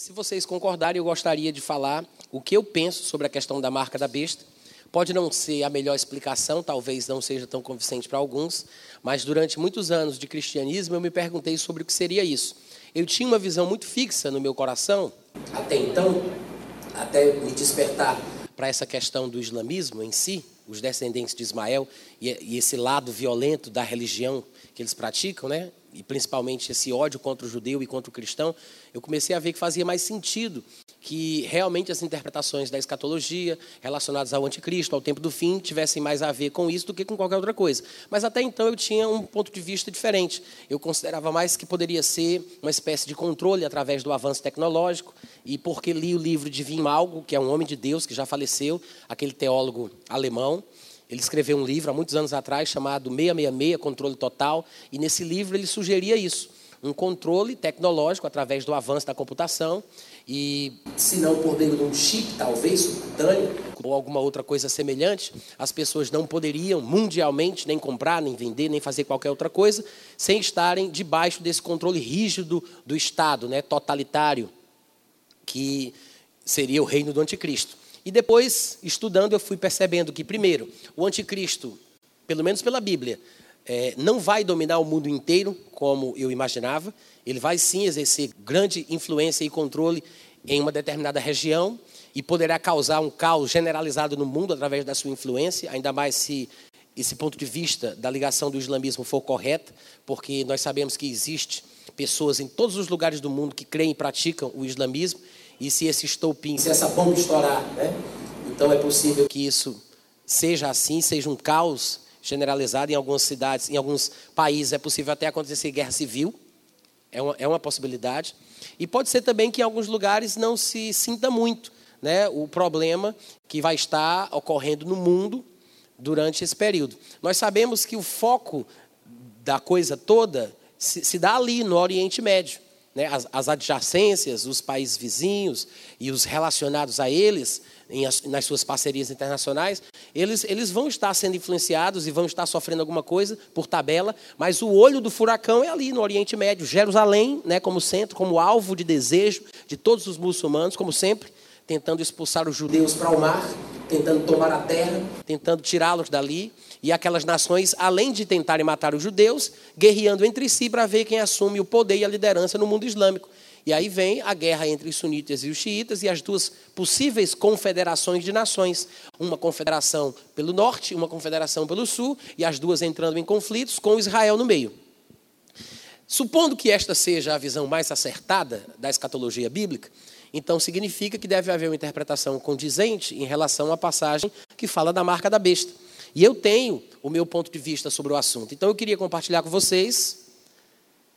se vocês concordarem, eu gostaria de falar o que eu penso sobre a questão da marca da besta. Pode não ser a melhor explicação, talvez não seja tão convincente para alguns, mas durante muitos anos de cristianismo eu me perguntei sobre o que seria isso. Eu tinha uma visão muito fixa no meu coração, até então, até me despertar para essa questão do islamismo em si, os descendentes de Ismael e, esse lado violento da religião que eles praticam, né? E principalmente esse ódio contra o judeu e contra o cristão, eu comecei a ver que fazia mais sentido que realmente as interpretações da escatologia relacionadas ao anticristo, ao tempo do fim, tivessem mais a ver com isso do que com qualquer outra coisa. Mas até então eu tinha um ponto de vista diferente. Eu considerava mais que poderia ser uma espécie de controle através do avanço tecnológico, e porque li o livro de Wim Malgo, que é um homem de Deus que já faleceu, aquele teólogo alemão, ele escreveu um livro há muitos anos atrás chamado 666, Controle Total, e nesse livro ele sugeria isso, um controle tecnológico através do avanço da computação e, se não por meio de um chip, talvez, subcutâneo, ou alguma outra coisa semelhante, as pessoas não poderiam mundialmente nem comprar, nem vender, nem fazer qualquer outra coisa, sem estarem debaixo desse controle rígido do Estado, né, totalitário, que seria o reino do anticristo. E depois, estudando, eu fui percebendo que, primeiro, o anticristo, pelo menos pela Bíblia, é, não vai dominar o mundo inteiro como eu imaginava. Ele vai sim exercer grande influência e controle em uma determinada região e poderá causar um caos generalizado no mundo através da sua influência, ainda mais se esse ponto de vista da ligação do islamismo for correto, porque nós sabemos que existe pessoas em todos os lugares do mundo que creem e praticam o islamismo e se esse estopim, se essa bomba estourar, né? então é possível que isso seja assim, seja um caos generalizado em algumas cidades, em alguns países. É possível até acontecer guerra civil, é uma, é uma possibilidade. E pode ser também que em alguns lugares não se sinta muito né, o problema que vai estar ocorrendo no mundo durante esse período. Nós sabemos que o foco da coisa toda se, se dá ali, no Oriente Médio né, as, as, adjacências, os países vizinhos e os relacionados a eles, as, nas suas parcerias internacionais, eles, eles vão estar sendo influenciados e vão estar sofrendo alguma coisa por tabela, mas o olho do furacão é ali no Oriente Médio, Jerusalém, né, como centro, como alvo de desejo de todos os muçulmanos, como sempre, tentando expulsar os judeus para o mar, tentando tomar a terra, tentando tirá-los dali. E aquelas nações, além de tentarem matar os judeus, guerreando entre si para ver quem assume o poder e a liderança no mundo islâmico. E aí vem a guerra entre os sunitas e os xiitas e as duas possíveis confederações de nações. Uma confederação pelo norte, uma confederação pelo sul, e as duas entrando em conflitos com Israel no meio. Supondo que esta seja a visão mais acertada da escatologia bíblica, então significa que deve haver uma interpretação condizente em relação à passagem que fala da marca da besta. E eu tenho o meu ponto de vista sobre o assunto. Então eu queria compartilhar com vocês,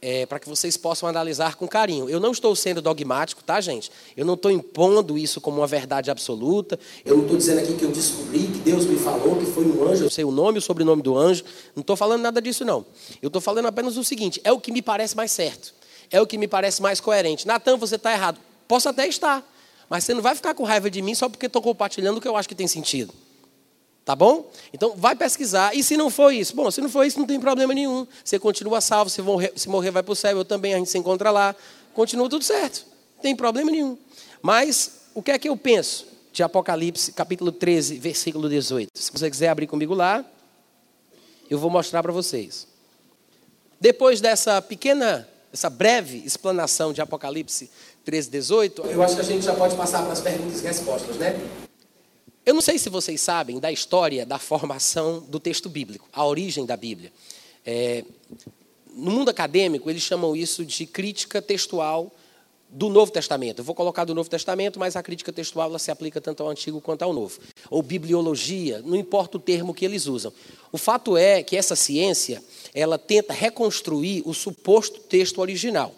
é, para que vocês possam analisar com carinho. Eu não estou sendo dogmático, tá, gente? Eu não estou impondo isso como uma verdade absoluta. Eu não estou dizendo aqui que eu descobri, que Deus me falou, que foi um anjo, eu sei o nome e o sobrenome do anjo. Não estou falando nada disso, não. Eu estou falando apenas o seguinte: é o que me parece mais certo. É o que me parece mais coerente. Natan, você está errado. Posso até estar, mas você não vai ficar com raiva de mim só porque estou compartilhando o que eu acho que tem sentido. Tá bom? Então vai pesquisar. E se não for isso? Bom, se não for isso, não tem problema nenhum. Você continua salvo, se morrer, se morrer vai para o céu, eu também, a gente se encontra lá. Continua tudo certo. Não tem problema nenhum. Mas o que é que eu penso de Apocalipse, capítulo 13, versículo 18? Se você quiser abrir comigo lá, eu vou mostrar para vocês. Depois dessa pequena, essa breve explanação de Apocalipse 13, 18, eu acho que a gente já pode passar para as perguntas e respostas, né? Eu não sei se vocês sabem da história da formação do texto bíblico, a origem da Bíblia. É, no mundo acadêmico, eles chamam isso de crítica textual do Novo Testamento. Eu vou colocar do Novo Testamento, mas a crítica textual ela se aplica tanto ao Antigo quanto ao Novo. Ou bibliologia, não importa o termo que eles usam. O fato é que essa ciência, ela tenta reconstruir o suposto texto original.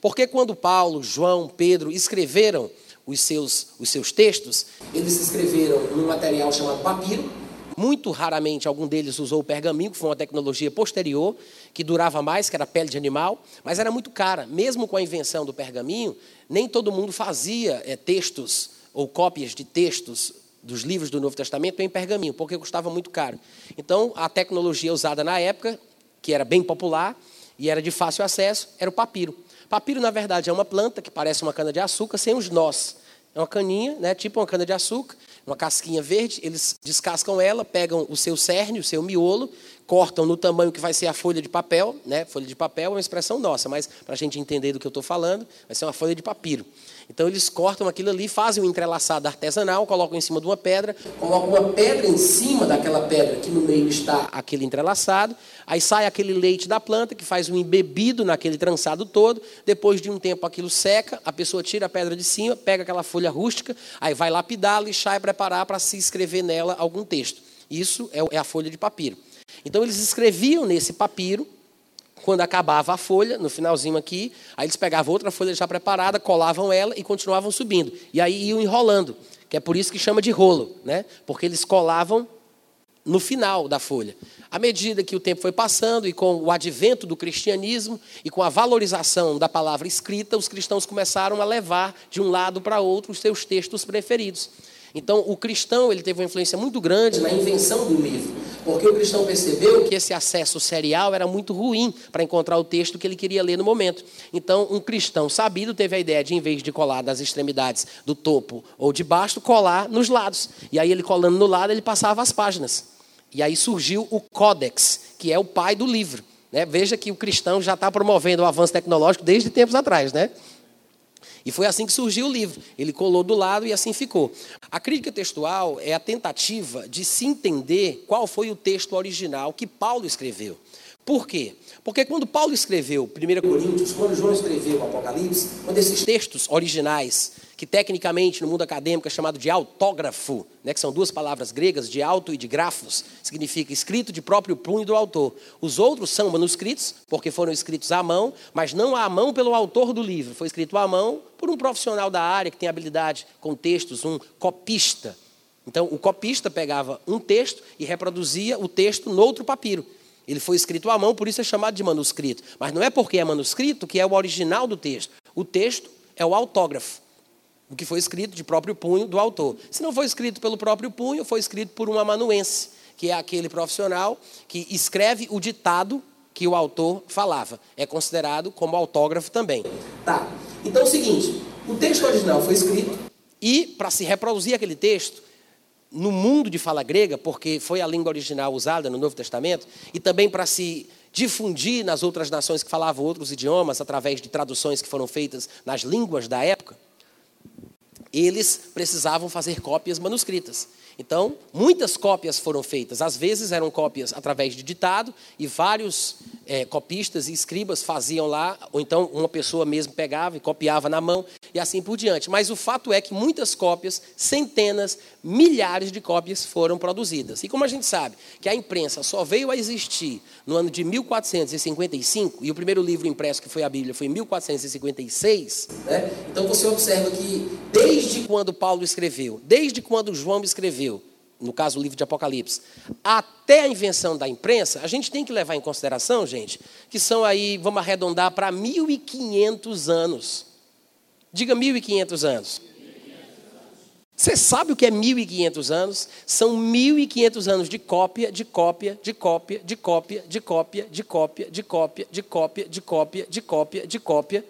Porque quando Paulo, João, Pedro escreveram os seus, os seus textos, eles escreveram num material chamado papiro. Muito raramente algum deles usou o pergaminho, que foi uma tecnologia posterior, que durava mais, que era pele de animal, mas era muito cara. Mesmo com a invenção do pergaminho, nem todo mundo fazia é, textos ou cópias de textos dos livros do Novo Testamento em pergaminho, porque custava muito caro. Então, a tecnologia usada na época, que era bem popular e era de fácil acesso, era o papiro. Papiro, na verdade, é uma planta que parece uma cana-de-açúcar sem os nós. É uma caninha, né, tipo uma cana-de-açúcar, uma casquinha verde. Eles descascam ela, pegam o seu cerne, o seu miolo, cortam no tamanho que vai ser a folha de papel. Né? Folha de papel é uma expressão nossa, mas para a gente entender do que eu estou falando, vai ser uma folha de papiro. Então eles cortam aquilo ali, fazem um entrelaçado artesanal, colocam em cima de uma pedra, colocam uma pedra em cima daquela pedra que no meio está aquele entrelaçado, aí sai aquele leite da planta que faz um embebido naquele trançado todo, depois de um tempo aquilo seca, a pessoa tira a pedra de cima, pega aquela folha rústica, aí vai lapidar, lixar e preparar para se escrever nela algum texto. Isso é, é a folha de papiro. Então eles escreviam nesse papiro, quando acabava a folha, no finalzinho aqui, aí eles pegavam outra folha já preparada, colavam ela e continuavam subindo. E aí iam enrolando, que é por isso que chama de rolo, né? Porque eles colavam no final da folha. À medida que o tempo foi passando e com o advento do cristianismo e com a valorização da palavra escrita, os cristãos começaram a levar de um lado para outro os seus textos preferidos. Então, o cristão ele teve uma influência muito grande na invenção do livro, porque o cristão percebeu que esse acesso serial era muito ruim para encontrar o texto que ele queria ler no momento. Então, um cristão sabido teve a ideia de, em vez de colar das extremidades do topo ou de baixo, colar nos lados. E aí, ele colando no lado, ele passava as páginas. E aí surgiu o Codex, que é o pai do livro. Né? Veja que o cristão já está promovendo o avanço tecnológico desde tempos atrás, né? E foi assim que surgiu o livro. Ele colou do lado e assim ficou. A crítica textual é a tentativa de se entender qual foi o texto original que Paulo escreveu. Por quê? Porque quando Paulo escreveu 1 Coríntios, quando João escreveu Apocalipse, quando esses textos originais, que tecnicamente no mundo acadêmico é chamado de autógrafo, né, que são duas palavras gregas, de auto e de grafos, significa escrito de próprio punho do autor. Os outros são manuscritos, porque foram escritos à mão, mas não à mão pelo autor do livro, foi escrito à mão por um profissional da área que tem habilidade com textos, um copista. Então, o copista pegava um texto e reproduzia o texto no outro papiro. Ele foi escrito à mão, por isso é chamado de manuscrito. Mas não é porque é manuscrito que é o original do texto. O texto é o autógrafo, o que foi escrito de próprio punho do autor. Se não foi escrito pelo próprio punho, foi escrito por um amanuense, que é aquele profissional que escreve o ditado que o autor falava. É considerado como autógrafo também. Tá. Então é o seguinte: o texto original foi escrito e, para se reproduzir aquele texto, no mundo de fala grega, porque foi a língua original usada no Novo Testamento, e também para se difundir nas outras nações que falavam outros idiomas, através de traduções que foram feitas nas línguas da época, eles precisavam fazer cópias manuscritas. Então, muitas cópias foram feitas. Às vezes eram cópias através de ditado, e vários é, copistas e escribas faziam lá, ou então uma pessoa mesmo pegava e copiava na mão, e assim por diante. Mas o fato é que muitas cópias, centenas, milhares de cópias foram produzidas. E como a gente sabe que a imprensa só veio a existir no ano de 1455, e o primeiro livro impresso que foi a Bíblia foi em 1456, né? então você observa que desde quando Paulo escreveu, desde quando João escreveu, no caso o livro de Apocalipse, até a invenção da imprensa, a gente tem que levar em consideração, gente, que são aí, vamos arredondar para 1500 anos. Diga 1500 anos. Você sabe o que é 1.500 anos? São 1.500 anos de cópia, de cópia, de cópia, de cópia, de cópia, de cópia, de cópia, de cópia, de cópia, de cópia, de cópia.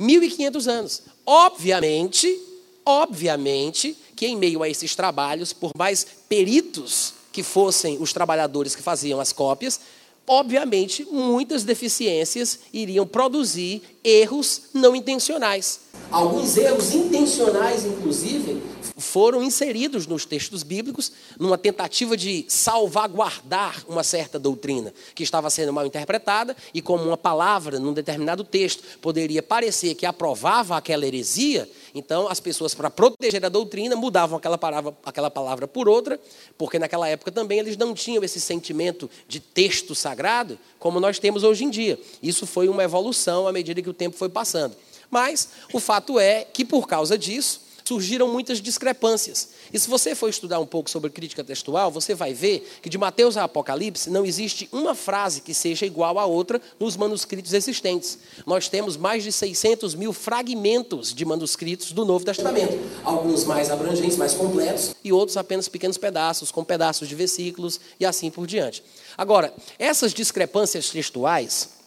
1.500 anos. Obviamente, obviamente que em meio a esses trabalhos, por mais peritos que fossem os trabalhadores que faziam as cópias, obviamente muitas deficiências iriam produzir erros não intencionais. Alguns erros intencionais, inclusive, foram inseridos nos textos bíblicos numa tentativa de salvaguardar uma certa doutrina que estava sendo mal interpretada e como uma palavra num determinado texto poderia parecer que aprovava aquela heresia, então as pessoas para proteger a doutrina mudavam aquela palavra, aquela palavra por outra, porque naquela época também eles não tinham esse sentimento de texto sagrado como nós temos hoje em dia. Isso foi uma evolução à medida que o tempo foi passando. Mas o fato é que por causa disso surgiram muitas discrepâncias. E se você for estudar um pouco sobre crítica textual, você vai ver que de Mateus a Apocalipse não existe uma frase que seja igual a outra nos manuscritos existentes. Nós temos mais de 600 mil fragmentos de manuscritos do Novo Testamento. Alguns mais abrangentes, mais completos, e outros apenas pequenos pedaços, com pedaços de versículos e assim por diante. Agora, essas discrepâncias textuais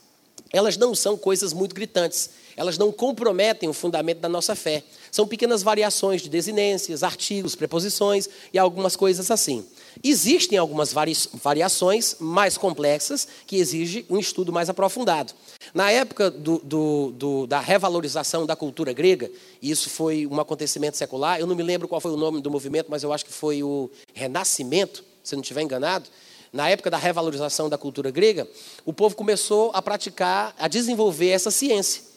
elas não são coisas muito gritantes. Elas não comprometem o fundamento da nossa fé. São pequenas variações de desinências, artigos, preposições e algumas coisas assim. Existem algumas variações mais complexas que exigem um estudo mais aprofundado. Na época do, do, do, da revalorização da cultura grega, e isso foi um acontecimento secular, eu não me lembro qual foi o nome do movimento, mas eu acho que foi o Renascimento, se não estiver enganado. Na época da revalorização da cultura grega, o povo começou a praticar, a desenvolver essa ciência.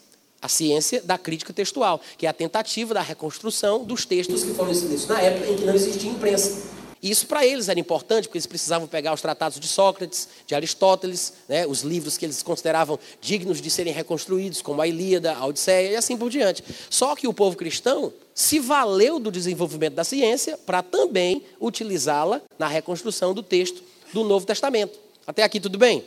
A ciência da crítica textual, que é a tentativa da reconstrução dos textos que foram escritos na época em que não existia imprensa. Isso para eles era importante, porque eles precisavam pegar os tratados de Sócrates, de Aristóteles, né, os livros que eles consideravam dignos de serem reconstruídos, como a Ilíada, a Odisseia e assim por diante. Só que o povo cristão se valeu do desenvolvimento da ciência para também utilizá-la na reconstrução do texto do Novo Testamento. Até aqui tudo bem?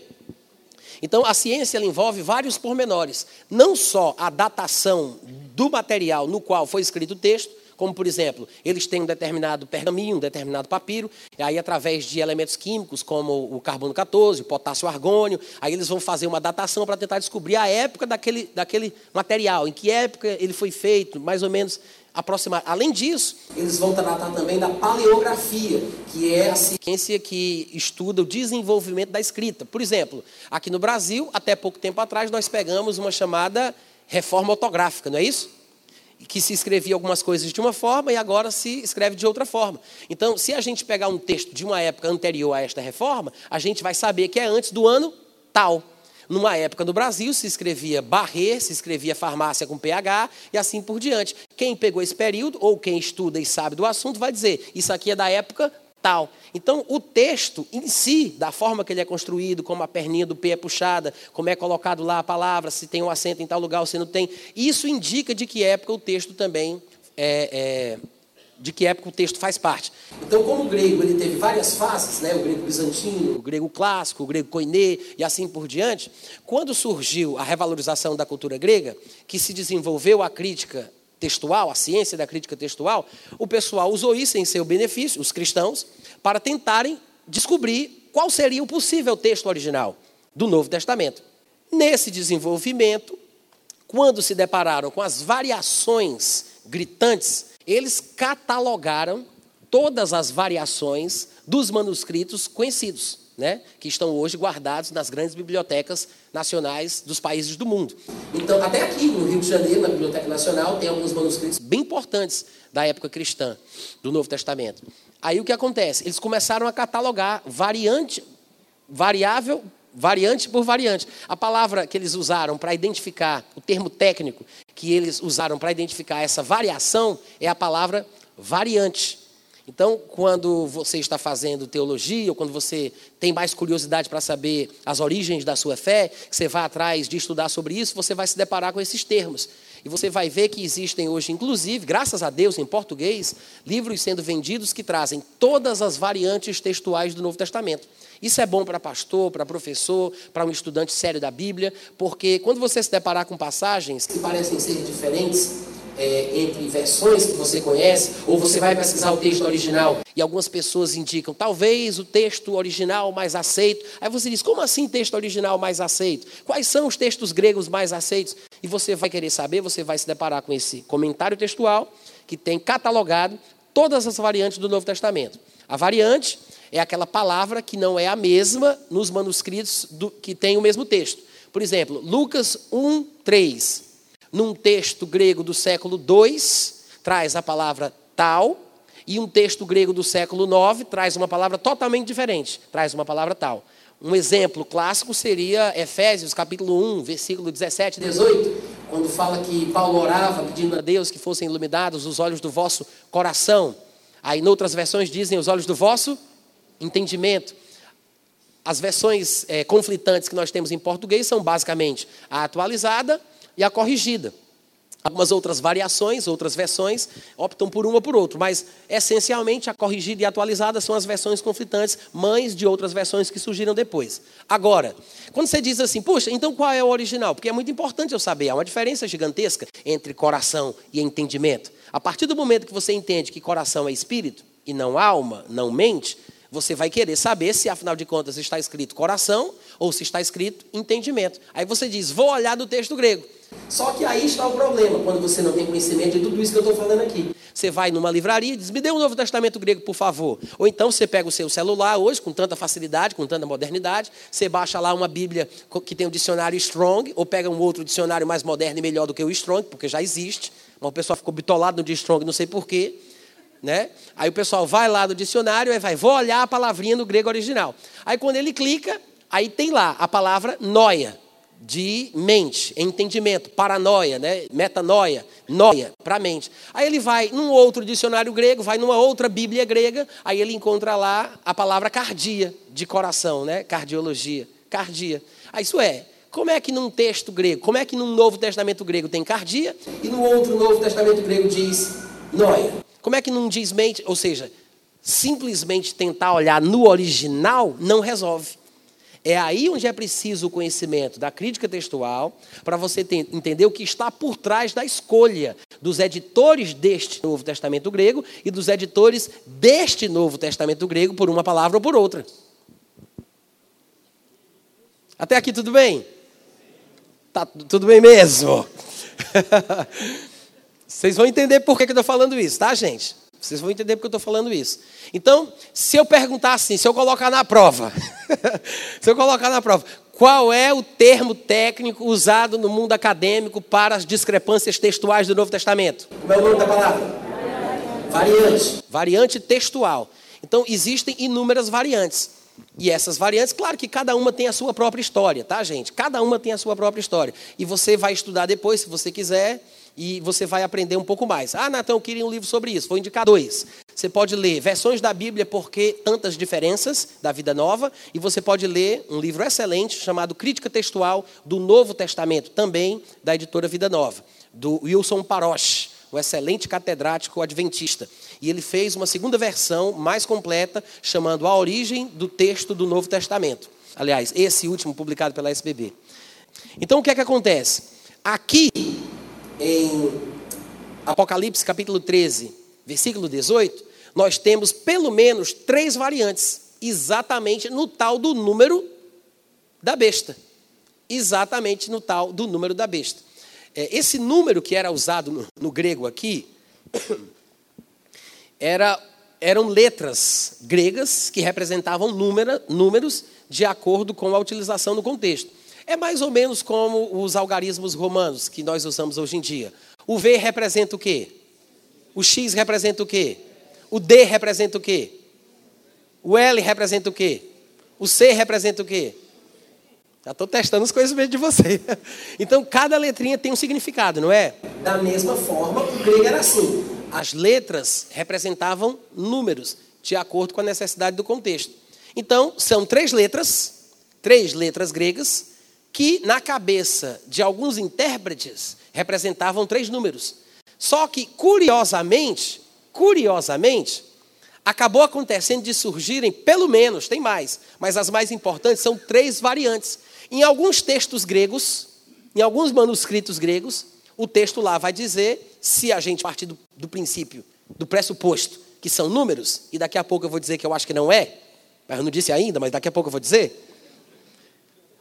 Então, a ciência envolve vários pormenores. Não só a datação do material no qual foi escrito o texto, como, por exemplo, eles têm um determinado pergaminho, um determinado papiro, e aí, através de elementos químicos, como o carbono 14, o potássio argônio, aí eles vão fazer uma datação para tentar descobrir a época daquele, daquele material, em que época ele foi feito, mais ou menos aproximar. Além disso, eles vão tratar também da paleografia, que é a ciência que estuda o desenvolvimento da escrita. Por exemplo, aqui no Brasil, até pouco tempo atrás, nós pegamos uma chamada reforma ortográfica, não é isso? que se escrevia algumas coisas de uma forma e agora se escreve de outra forma. Então, se a gente pegar um texto de uma época anterior a esta reforma, a gente vai saber que é antes do ano tal. Numa época no Brasil se escrevia barrer, se escrevia farmácia com PH e assim por diante. Quem pegou esse período, ou quem estuda e sabe do assunto, vai dizer: isso aqui é da época tal. Então, o texto em si, da forma que ele é construído, como a perninha do P é puxada, como é colocado lá a palavra, se tem um acento em tal lugar ou se não tem, isso indica de que época o texto também é, é de que época o texto faz parte. Então, como o grego ele teve várias fases, né, o grego bizantino, o grego clássico, o grego koiné e assim por diante, quando surgiu a revalorização da cultura grega, que se desenvolveu a crítica textual, a ciência da crítica textual, o pessoal usou isso em seu benefício, os cristãos, para tentarem descobrir qual seria o possível texto original do Novo Testamento. Nesse desenvolvimento, quando se depararam com as variações gritantes, eles catalogaram todas as variações dos manuscritos conhecidos né, que estão hoje guardados nas grandes bibliotecas nacionais dos países do mundo. Então, até aqui no Rio de Janeiro, na Biblioteca Nacional, tem alguns manuscritos bem importantes da época cristã, do Novo Testamento. Aí o que acontece? Eles começaram a catalogar variante, variável, variante por variante. A palavra que eles usaram para identificar, o termo técnico que eles usaram para identificar essa variação é a palavra variante. Então, quando você está fazendo teologia, ou quando você tem mais curiosidade para saber as origens da sua fé, você vai atrás de estudar sobre isso, você vai se deparar com esses termos. E você vai ver que existem hoje, inclusive, graças a Deus, em português, livros sendo vendidos que trazem todas as variantes textuais do Novo Testamento. Isso é bom para pastor, para professor, para um estudante sério da Bíblia, porque quando você se deparar com passagens que parecem ser diferentes, é, entre versões que você conhece, ou você vai pesquisar o texto original e algumas pessoas indicam talvez o texto original mais aceito. Aí você diz: como assim texto original mais aceito? Quais são os textos gregos mais aceitos? E você vai querer saber, você vai se deparar com esse comentário textual que tem catalogado todas as variantes do Novo Testamento. A variante é aquela palavra que não é a mesma nos manuscritos do, que tem o mesmo texto. Por exemplo, Lucas 1, 3 num texto grego do século II, traz a palavra tal, e um texto grego do século IX traz uma palavra totalmente diferente, traz uma palavra tal. Um exemplo clássico seria Efésios capítulo 1, versículo 17 e 18, quando fala que Paulo orava pedindo a Deus que fossem iluminados os olhos do vosso coração. Aí, em outras versões, dizem os olhos do vosso entendimento. As versões é, conflitantes que nós temos em português são basicamente a atualizada e a corrigida. Algumas outras variações, outras versões, optam por uma ou por outra, mas essencialmente a corrigida e a atualizada são as versões conflitantes, mães de outras versões que surgiram depois. Agora, quando você diz assim, puxa, então qual é o original? Porque é muito importante eu saber, há uma diferença gigantesca entre coração e entendimento. A partir do momento que você entende que coração é espírito e não alma, não mente, você vai querer saber se, afinal de contas, está escrito coração ou se está escrito, entendimento. Aí você diz, vou olhar do texto grego. Só que aí está o problema, quando você não tem conhecimento de tudo isso que eu estou falando aqui. Você vai numa livraria e diz, me dê um Novo Testamento grego, por favor. Ou então você pega o seu celular hoje, com tanta facilidade, com tanta modernidade, você baixa lá uma Bíblia que tem um dicionário Strong, ou pega um outro dicionário mais moderno e melhor do que o Strong, porque já existe. Mas o pessoal ficou bitolado no de Strong, não sei porquê. Né? Aí o pessoal vai lá no dicionário e vai, vou olhar a palavrinha no grego original. Aí quando ele clica, aí tem lá a palavra noia de mente, entendimento, paranoia, né? metanoia, noia, para mente. Aí ele vai num outro dicionário grego, vai numa outra Bíblia grega, aí ele encontra lá a palavra cardia, de coração, né? cardiologia, cardia. Aí isso é, como é que num texto grego, como é que num Novo Testamento grego tem cardia e no outro Novo Testamento grego diz noia? Como é que não diz mente, ou seja, simplesmente tentar olhar no original não resolve. É aí onde é preciso o conhecimento da crítica textual, para você ter, entender o que está por trás da escolha dos editores deste Novo Testamento grego e dos editores deste Novo Testamento grego por uma palavra ou por outra. Até aqui tudo bem? Tá tudo bem mesmo? Vocês vão entender por que, que eu estou falando isso, tá, gente? Vocês vão entender porque eu estou falando isso. Então, se eu perguntar assim, se eu colocar na prova, se eu colocar na prova, qual é o termo técnico usado no mundo acadêmico para as discrepâncias textuais do Novo Testamento? Como é o nome da palavra? Variante. Variante textual. Então, existem inúmeras variantes. E essas variantes, claro que cada uma tem a sua própria história, tá, gente? Cada uma tem a sua própria história. E você vai estudar depois, se você quiser, e você vai aprender um pouco mais. Ah, Natão, eu queria um livro sobre isso. Vou indicar dois. Você pode ler Versões da Bíblia, porque tantas diferenças da Vida Nova, e você pode ler um livro excelente chamado Crítica Textual do Novo Testamento, também da editora Vida Nova, do Wilson Paroche, um excelente catedrático adventista. E ele fez uma segunda versão mais completa, chamando A Origem do Texto do Novo Testamento. Aliás, esse último publicado pela SBB. Então, o que é que acontece? Aqui em Apocalipse capítulo 13, versículo 18, nós temos pelo menos três variantes, exatamente no tal do número da besta. Exatamente no tal do número da besta. É, esse número que era usado no, grego aqui, era, eram letras gregas que representavam número, números de acordo com a utilização no contexto. É mais ou menos como os algarismos romanos que nós usamos hoje em dia. O V representa o quê? O X representa o quê? O D representa o quê? O L representa o quê? O C representa o quê? Já estou testando as coisas de você. Então, cada letrinha tem um significado, não é? Da mesma forma, o grego era assim. As letras representavam números, de acordo com a necessidade do contexto. Então, são três letras, três letras gregas, que na cabeça de alguns intérpretes representavam três números. Só que, curiosamente, curiosamente, acabou acontecendo de surgirem, pelo menos, tem mais, mas as mais importantes são três variantes. Em alguns textos gregos, em alguns manuscritos gregos, o texto lá vai dizer, se a gente partir do, do princípio, do pressuposto, que são números, e daqui a pouco eu vou dizer que eu acho que não é, mas eu não disse ainda, mas daqui a pouco eu vou dizer,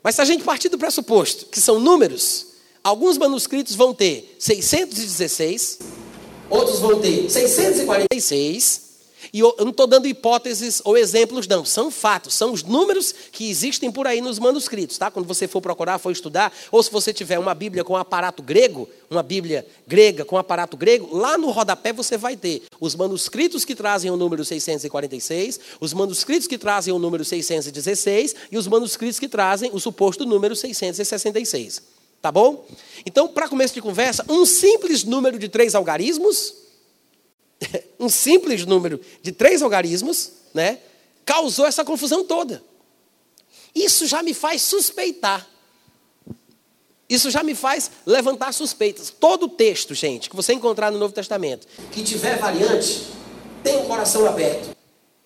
mas se a gente partir do pressuposto que são números, alguns manuscritos vão ter 616, outros vão ter 646, e eu não estou dando hipóteses ou exemplos, não. São fatos, são os números que existem por aí nos manuscritos, tá? Quando você for procurar, for estudar, ou se você tiver uma Bíblia com aparato grego, uma Bíblia grega com aparato grego, lá no rodapé você vai ter os manuscritos que trazem o número 646, os manuscritos que trazem o número 616 e os manuscritos que trazem o suposto número 666. Tá bom? Então, para começo de conversa, um simples número de três algarismos um simples número de três algarismos, né, causou essa confusão toda. Isso já me faz suspeitar. Isso já me faz levantar suspeitas. Todo texto, gente, que você encontrar no Novo Testamento, que tiver variante, tem o um coração aberto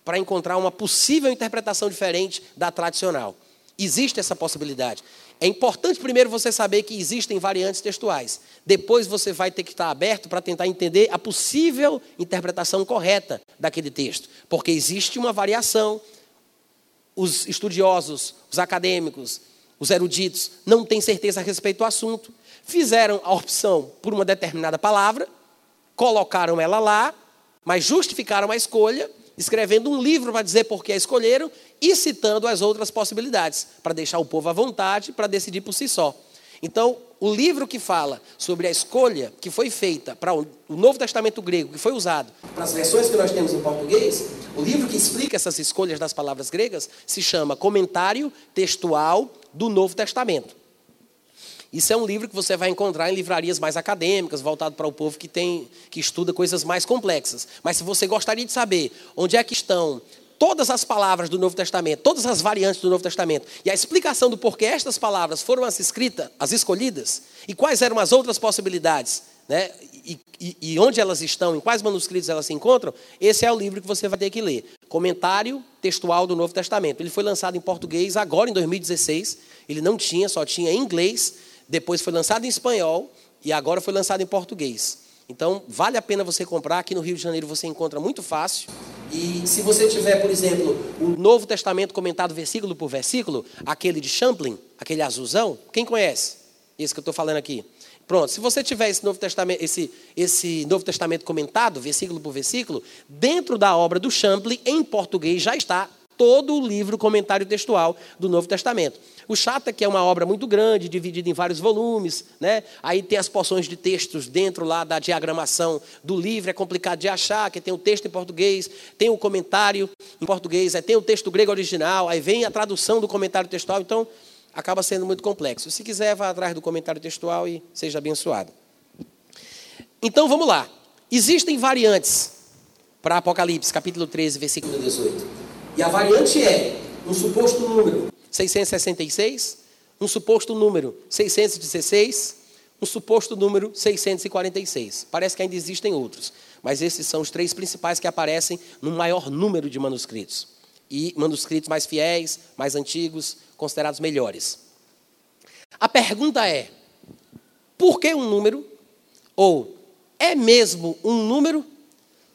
para encontrar uma possível interpretação diferente da tradicional. Existe essa possibilidade. É importante primeiro você saber que existem variantes textuais. Depois você vai ter que estar aberto para tentar entender a possível interpretação correta daquele texto. Porque existe uma variação, os estudiosos, os acadêmicos, os eruditos não têm certeza a respeito do assunto, fizeram a opção por uma determinada palavra, colocaram ela lá, mas justificaram a escolha, escrevendo um livro para dizer por que a escolheram e citando as outras possibilidades, para deixar o povo à vontade para decidir por si só. Então, o livro que fala sobre a escolha que foi feita para o Novo Testamento grego, que foi usado para as versões que nós temos em português, o livro que explica essas escolhas das palavras gregas se chama Comentário Textual do Novo Testamento. Isso é um livro que você vai encontrar em livrarias mais acadêmicas, voltado para o povo que tem que estuda coisas mais complexas. Mas se você gostaria de saber onde é que estão todas as palavras do Novo Testamento, todas as variantes do Novo Testamento, e a explicação do porquê estas palavras foram as escritas, as escolhidas, e quais eram as outras possibilidades, né? E, e, e, onde elas estão, em quais manuscritos elas se encontram, esse é o livro que você vai ter que ler. Comentário textual do Novo Testamento. Ele foi lançado em português agora em 2016. Ele não tinha, só tinha em inglês. Depois foi lançado em espanhol e agora foi lançado em português. Então, vale a pena você comprar. Aqui no Rio de Janeiro você encontra muito fácil. E se você tiver, por exemplo, o Novo Testamento comentado versículo por versículo, aquele de Champlin, aquele azulzão, quem conhece? Esse que eu estou falando aqui. Pronto, se você tiver esse Novo Testamento, esse, esse Novo Testamento comentado, versículo por versículo, dentro da obra do Champlin, em português, já está todo o livro comentário textual do Novo Testamento. O chato é que é uma obra muito grande, dividida em vários volumes, né? Aí tem as porções de textos dentro lá da diagramação do livro, é complicado de achar, que tem o texto em português, tem o comentário em português, aí tem o texto grego original, aí vem a tradução do comentário textual, então acaba sendo muito complexo. Se quiser, vá atrás do comentário textual e seja abençoado. Então vamos lá. Existem variantes para Apocalipse, capítulo 13, versículo 18. E a variante é um suposto número 666, um suposto número 616, um suposto número 646. Parece que ainda existem outros, mas esses são os três principais que aparecem no maior número de manuscritos. E manuscritos mais fiéis, mais antigos, considerados melhores. A pergunta é: por que um número? Ou é mesmo um número?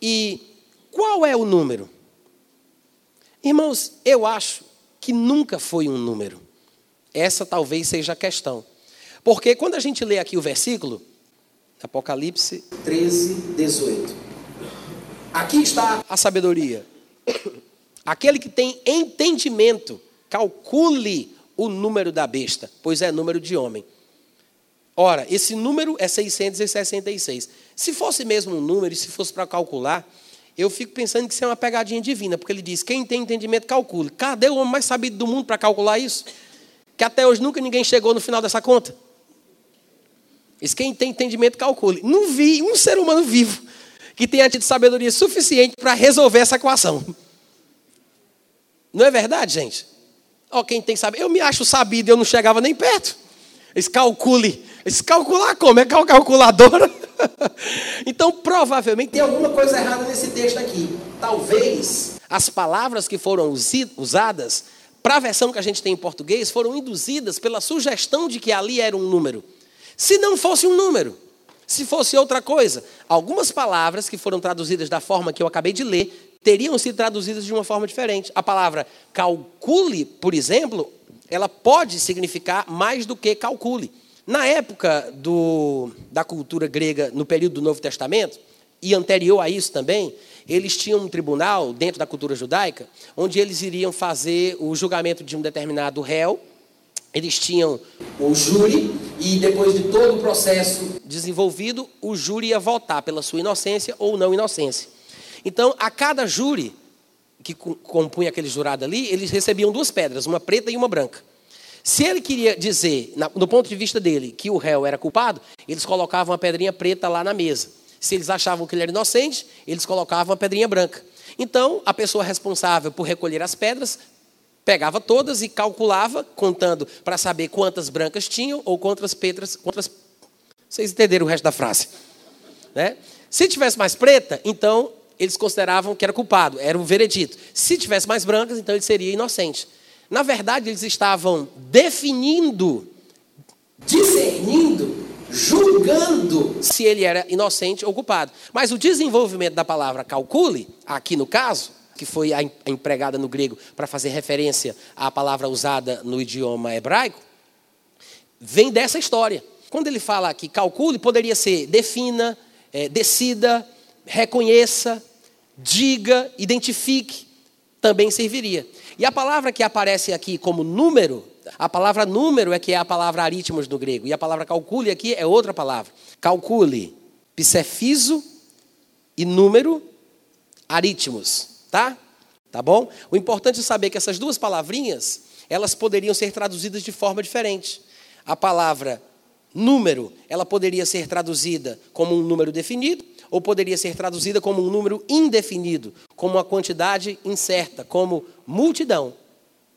E qual é o número? Irmãos, eu acho que nunca foi um número. Essa talvez seja a questão. Porque quando a gente lê aqui o versículo, Apocalipse 13, 18. Aqui está a sabedoria. Aquele que tem entendimento, calcule o número da besta, pois é número de homem. Ora, esse número é 666. Se fosse mesmo um número, e se fosse para calcular, eu fico pensando que isso é uma pegadinha divina, porque ele diz: quem tem entendimento, calcule. Cadê o homem mais sabido do mundo para calcular isso? Que até hoje nunca ninguém chegou no final dessa conta. Diz: quem tem entendimento, calcule. Não vi um ser humano vivo que tenha tido sabedoria suficiente para resolver essa equação. Não é verdade, gente? Ó, quem tem saber, eu me acho sabido, eu não chegava nem perto. Eles calcule. Eles calcular como? É calculadora? então, provavelmente tem alguma coisa errada nesse texto aqui. Talvez as palavras que foram usadas para a versão que a gente tem em português foram induzidas pela sugestão de que ali era um número. Se não fosse um número, se fosse outra coisa, algumas palavras que foram traduzidas da forma que eu acabei de ler teriam sido traduzidas de uma forma diferente. A palavra calcule, por exemplo, ela pode significar mais do que calcule. Na época do, da cultura grega, no período do Novo Testamento, e anterior a isso também, eles tinham um tribunal dentro da cultura judaica, onde eles iriam fazer o julgamento de um determinado réu. Eles tinham o júri, e depois de todo o processo desenvolvido, o júri ia votar pela sua inocência ou não inocência. Então, a cada júri que compunha aquele jurado ali, eles recebiam duas pedras, uma preta e uma branca. Se ele queria dizer, do ponto de vista dele, que o réu era culpado, eles colocavam uma pedrinha preta lá na mesa. Se eles achavam que ele era inocente, eles colocavam uma pedrinha branca. Então, a pessoa responsável por recolher as pedras pegava todas e calculava, contando para saber quantas brancas tinham ou quantas pedras. Quantas... Vocês entenderam o resto da frase? Né? Se tivesse mais preta, então eles consideravam que era culpado, era o veredito. Se tivesse mais brancas, então ele seria inocente. Na verdade, eles estavam definindo, discernindo, julgando se ele era inocente ou culpado. Mas o desenvolvimento da palavra calcule, aqui no caso, que foi a empregada no grego para fazer referência à palavra usada no idioma hebraico, vem dessa história. Quando ele fala que calcule, poderia ser defina, é, decida, reconheça, diga, identifique, também serviria. E a palavra que aparece aqui como número, a palavra número é que é a palavra aritmos do grego, e a palavra calcule aqui é outra palavra. Calcule, psefiso e número, aritmos, tá? Tá bom? O importante é saber que essas duas palavrinhas, elas poderiam ser traduzidas de forma diferente. A palavra número, ela poderia ser traduzida como um número definido, ou poderia ser traduzida como um número indefinido, como uma quantidade incerta, como multidão.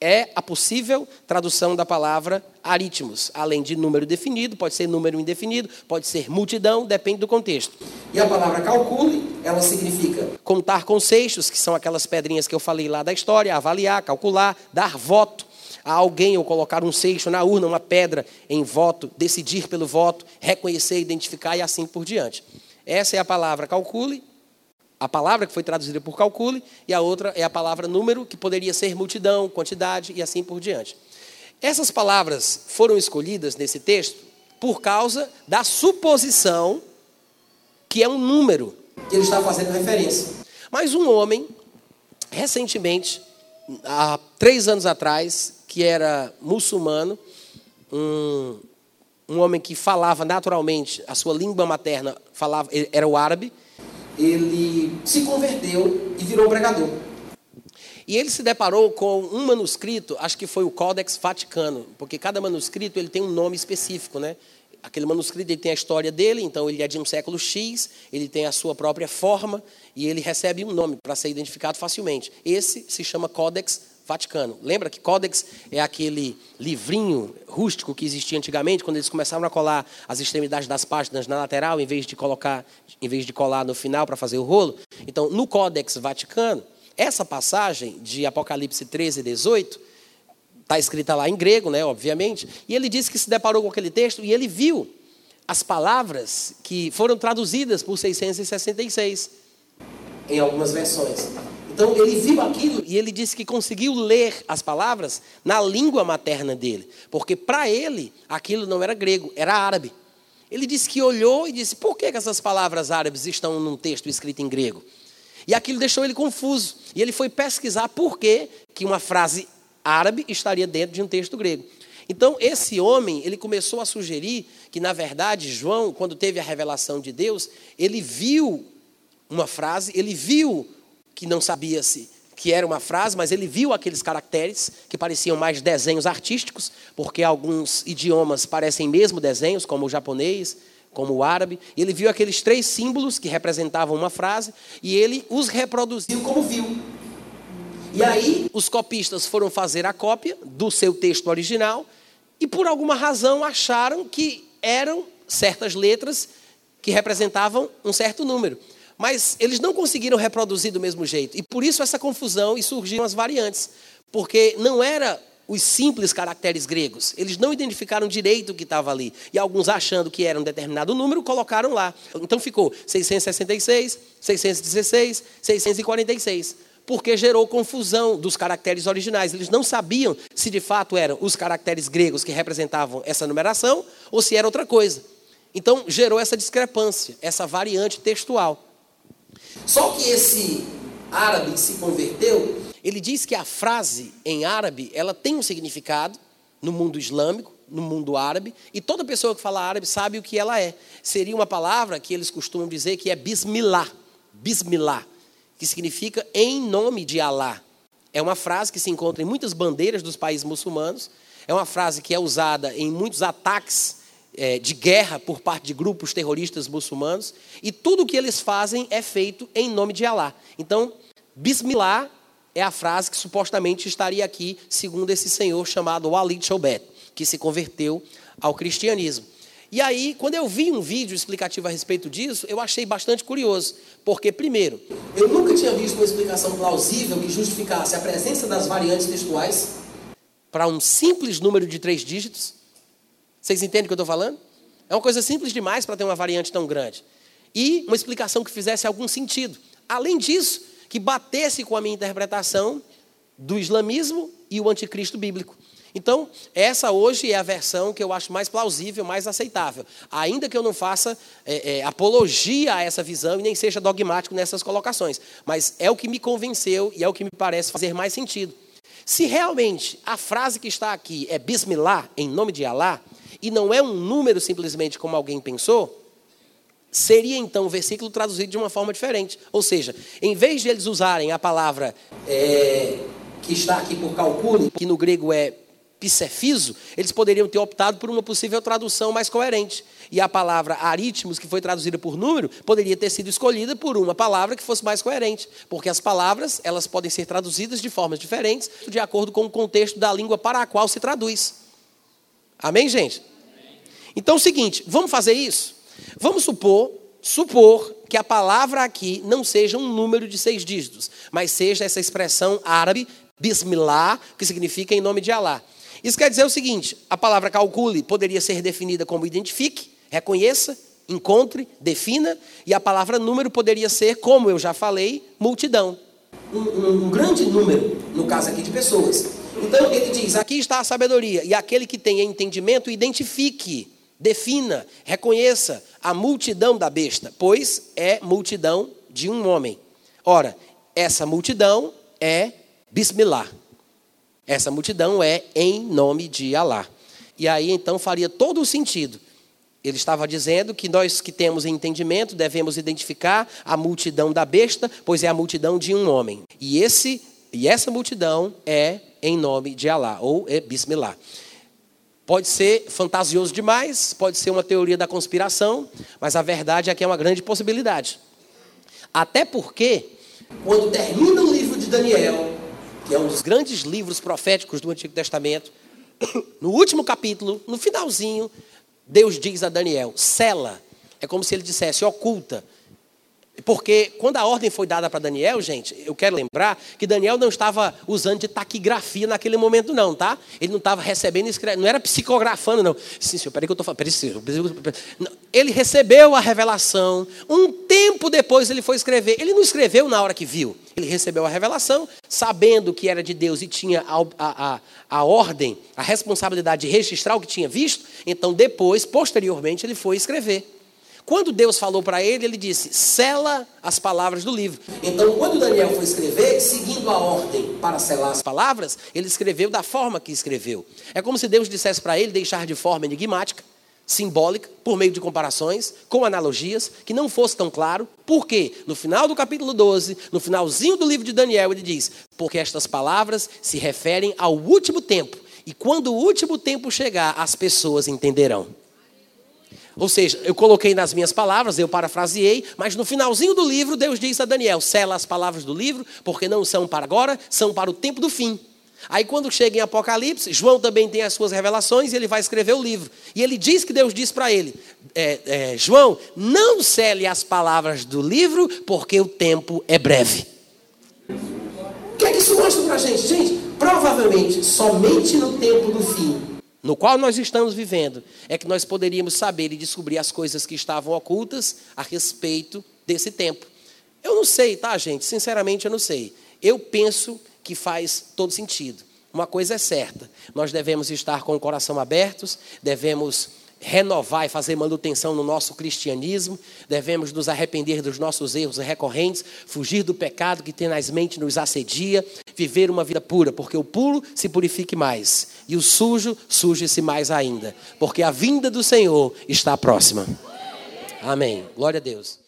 É a possível tradução da palavra aritmos. Além de número definido, pode ser número indefinido, pode ser multidão, depende do contexto. E a palavra calcule, ela significa contar com seixos, que são aquelas pedrinhas que eu falei lá da história, avaliar, calcular, dar voto a alguém ou colocar um seixo na urna, uma pedra em voto, decidir pelo voto, reconhecer, identificar e assim por diante. Essa é a palavra calcule, a palavra que foi traduzida por calcule, e a outra é a palavra número, que poderia ser multidão, quantidade e assim por diante. Essas palavras foram escolhidas nesse texto por causa da suposição que é um número que ele está fazendo referência. Mas um homem, recentemente, há três anos atrás, que era muçulmano, um, um homem que falava naturalmente, a sua língua materna falava, era o árabe, ele se converteu e virou pregador. E ele se deparou com um manuscrito, acho que foi o Codex Vaticano, porque cada manuscrito ele tem um nome específico, né? Aquele manuscrito ele tem a história dele, então ele é de um século X, ele tem a sua própria forma e ele recebe um nome para ser identificado facilmente. Esse se chama Codex Vaticano. Lembra que Codex é aquele livrinho rústico que existia antigamente, quando eles começavam a colar as extremidades das páginas na lateral, em vez de colocar, em vez de colar no final para fazer o rolo? Então, no Codex Vaticano, essa passagem de Apocalipse 13 e 18 está escrita lá em grego, né, obviamente, e ele disse que se deparou com aquele texto e ele viu as palavras que foram traduzidas por 666 em algumas versões. Então ele viu aquilo e ele disse que conseguiu ler as palavras na língua materna dele, porque para ele aquilo não era grego, era árabe. Ele disse que olhou e disse: por que essas palavras árabes estão num texto escrito em grego? E aquilo deixou ele confuso. E ele foi pesquisar por que, que uma frase árabe estaria dentro de um texto grego. Então, esse homem, ele começou a sugerir que, na verdade, João, quando teve a revelação de Deus, ele viu uma frase, ele viu que não sabia se que era uma frase, mas ele viu aqueles caracteres que pareciam mais desenhos artísticos, porque alguns idiomas parecem mesmo desenhos, como o japonês, como o árabe. Ele viu aqueles três símbolos que representavam uma frase e ele os reproduziu como viu. E aí os copistas foram fazer a cópia do seu texto original e por alguma razão acharam que eram certas letras que representavam um certo número. Mas eles não conseguiram reproduzir do mesmo jeito. E por isso essa confusão e surgiram as variantes. Porque não era os simples caracteres gregos. Eles não identificaram direito o que estava ali. E alguns, achando que era um determinado número, colocaram lá. Então ficou 666, 616, 646. Porque gerou confusão dos caracteres originais. Eles não sabiam se de fato eram os caracteres gregos que representavam essa numeração ou se era outra coisa. Então gerou essa discrepância, essa variante textual. Só que esse árabe que se converteu, ele diz que a frase em árabe, ela tem um significado no mundo islâmico, no mundo árabe, e toda pessoa que fala árabe sabe o que ela é. Seria uma palavra que eles costumam dizer que é bismillah, bismillah, que significa em nome de Alá. É uma frase que se encontra em muitas bandeiras dos países muçulmanos, é uma frase que é usada em muitos ataques é, de guerra por parte de grupos terroristas muçulmanos, e tudo o que eles fazem é feito em nome de Alá. Então, Bismillah é a frase que supostamente estaria aqui, segundo esse senhor chamado Walid Shoubet, que se converteu ao cristianismo. E aí, quando eu vi um vídeo explicativo a respeito disso, eu achei bastante curioso. Porque, primeiro, eu nunca tinha visto uma explicação plausível que justificasse a presença das variantes textuais para um simples número de três dígitos. Vocês entendem o que eu estou falando? É uma coisa simples demais para ter uma variante tão grande. E uma explicação que fizesse algum sentido. Além disso, que batesse com a minha interpretação do islamismo e o anticristo bíblico. Então, essa hoje é a versão que eu acho mais plausível, mais aceitável. Ainda que eu não faça é, é, apologia a essa visão e nem seja dogmático nessas colocações. Mas é o que me convenceu e é o que me parece fazer mais sentido. Se realmente a frase que está aqui é Bismillah, em nome de Alá, e não é um número simplesmente como alguém pensou, seria então o versículo traduzido de uma forma diferente. Ou seja, em vez de eles usarem a palavra é, que está aqui por calcule, que no grego é psefiso, eles poderiam ter optado por uma possível tradução mais coerente. E a palavra aritmos, que foi traduzida por número, poderia ter sido escolhida por uma palavra que fosse mais coerente, porque as palavras, elas podem ser traduzidas de formas diferentes, de acordo com o contexto da língua para a qual se traduz. Amém, gente? Então é o seguinte, vamos fazer isso? Vamos supor, supor que a palavra aqui não seja um número de seis dígitos, mas seja essa expressão árabe, bismillah, que significa em nome de Alá. Isso quer dizer o seguinte: a palavra calcule poderia ser definida como identifique, reconheça, encontre, defina, e a palavra número poderia ser, como eu já falei, multidão. Um, um, um grande número, no caso aqui de pessoas. Então ele diz: aqui está a sabedoria, e aquele que tem entendimento, identifique, defina, reconheça a multidão da besta, pois é multidão de um homem. Ora, essa multidão é Bismillah. Essa multidão é em nome de Alá. E aí então faria todo o sentido. Ele estava dizendo que nós que temos entendimento devemos identificar a multidão da besta, pois é a multidão de um homem. E esse e essa multidão é em nome de Alá ou é Bismillah. Pode ser fantasioso demais, pode ser uma teoria da conspiração, mas a verdade é que é uma grande possibilidade. Até porque, quando termina o livro de Daniel, que é um dos grandes livros proféticos do Antigo Testamento, no último capítulo, no finalzinho, Deus diz a Daniel: cela. É como se ele dissesse: oculta. Porque quando a ordem foi dada para Daniel, gente, eu quero lembrar que Daniel não estava usando de taquigrafia naquele momento, não, tá? Ele não estava recebendo, não era psicografando, não. Sim, senhor, peraí que eu estou falando. Peraí, senhor, ele recebeu a revelação. Um tempo depois ele foi escrever. Ele não escreveu na hora que viu. Ele recebeu a revelação, sabendo que era de Deus e tinha a, a, a, a ordem, a responsabilidade de registrar o que tinha visto. Então, depois, posteriormente, ele foi escrever. Quando Deus falou para ele, ele disse: sela as palavras do livro. Então, quando Daniel foi escrever, seguindo a ordem para selar as palavras, ele escreveu da forma que escreveu. É como se Deus dissesse para ele deixar de forma enigmática, simbólica, por meio de comparações, com analogias, que não fosse tão claro. Por quê? No final do capítulo 12, no finalzinho do livro de Daniel, ele diz: porque estas palavras se referem ao último tempo. E quando o último tempo chegar, as pessoas entenderão. Ou seja, eu coloquei nas minhas palavras, eu parafraseei, mas no finalzinho do livro, Deus diz a Daniel: sela as palavras do livro, porque não são para agora, são para o tempo do fim. Aí, quando chega em Apocalipse, João também tem as suas revelações e ele vai escrever o livro. E ele diz que Deus diz para ele: é, é, João, não cele as palavras do livro, porque o tempo é breve. O que é que isso mostra para a gente? Gente, provavelmente, somente no tempo do fim no qual nós estamos vivendo, é que nós poderíamos saber e descobrir as coisas que estavam ocultas a respeito desse tempo. Eu não sei, tá, gente? Sinceramente, eu não sei. Eu penso que faz todo sentido. Uma coisa é certa: nós devemos estar com o coração abertos, devemos renovar e fazer manutenção no nosso cristianismo, devemos nos arrepender dos nossos erros recorrentes, fugir do pecado que tenazmente nos assedia, viver uma vida pura, porque o puro se purifique mais e o sujo suje-se mais ainda, porque a vinda do Senhor está próxima. Amém. Glória a Deus.